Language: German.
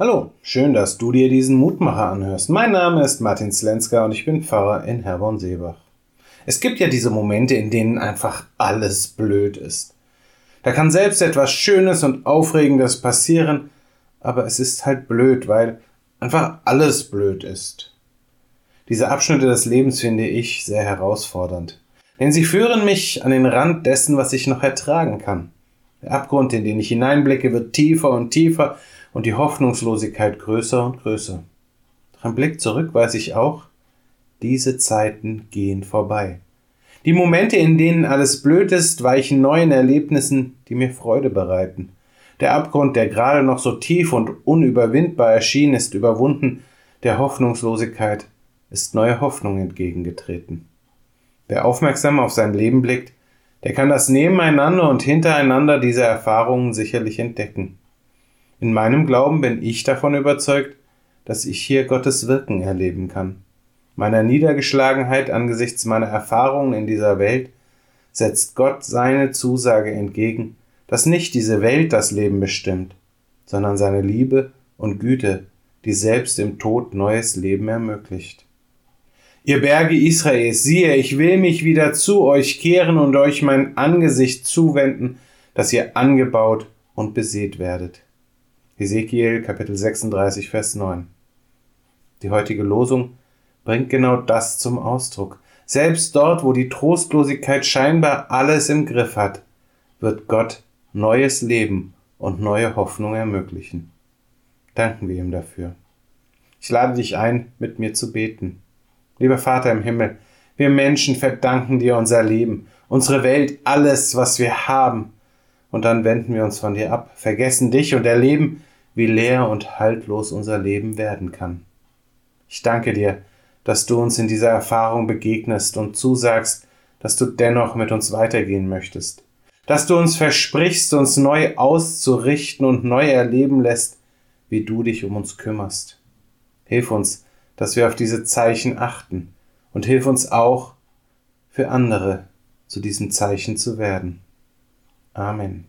Hallo, schön, dass du dir diesen Mutmacher anhörst. Mein Name ist Martin Slenska und ich bin Pfarrer in Herborn-Seebach. Es gibt ja diese Momente, in denen einfach alles blöd ist. Da kann selbst etwas Schönes und Aufregendes passieren, aber es ist halt blöd, weil einfach alles blöd ist. Diese Abschnitte des Lebens finde ich sehr herausfordernd, denn sie führen mich an den Rand dessen, was ich noch ertragen kann. Der Abgrund, in den ich hineinblicke, wird tiefer und tiefer, und die Hoffnungslosigkeit größer und größer. Doch im Blick zurück weiß ich auch, diese Zeiten gehen vorbei. Die Momente, in denen alles blöd ist, weichen neuen Erlebnissen, die mir Freude bereiten. Der Abgrund, der gerade noch so tief und unüberwindbar erschien, ist überwunden, der Hoffnungslosigkeit ist neue Hoffnung entgegengetreten. Wer aufmerksam auf sein Leben blickt, der kann das Nebeneinander und Hintereinander dieser Erfahrungen sicherlich entdecken. In meinem Glauben bin ich davon überzeugt, dass ich hier Gottes Wirken erleben kann. Meiner Niedergeschlagenheit angesichts meiner Erfahrungen in dieser Welt setzt Gott seine Zusage entgegen, dass nicht diese Welt das Leben bestimmt, sondern seine Liebe und Güte, die selbst im Tod neues Leben ermöglicht. Ihr Berge Israels, siehe, ich will mich wieder zu euch kehren und euch mein Angesicht zuwenden, dass ihr angebaut und besät werdet. Ezekiel Kapitel 36, Vers 9. Die heutige Losung bringt genau das zum Ausdruck. Selbst dort, wo die Trostlosigkeit scheinbar alles im Griff hat, wird Gott neues Leben und neue Hoffnung ermöglichen. Danken wir ihm dafür. Ich lade dich ein, mit mir zu beten. Lieber Vater im Himmel, wir Menschen verdanken dir unser Leben, unsere Welt, alles, was wir haben. Und dann wenden wir uns von dir ab, vergessen dich und erleben, wie leer und haltlos unser Leben werden kann. Ich danke dir, dass du uns in dieser Erfahrung begegnest und zusagst, dass du dennoch mit uns weitergehen möchtest, dass du uns versprichst, uns neu auszurichten und neu erleben lässt, wie du dich um uns kümmerst. Hilf uns, dass wir auf diese Zeichen achten und hilf uns auch, für andere zu diesem Zeichen zu werden. Amen.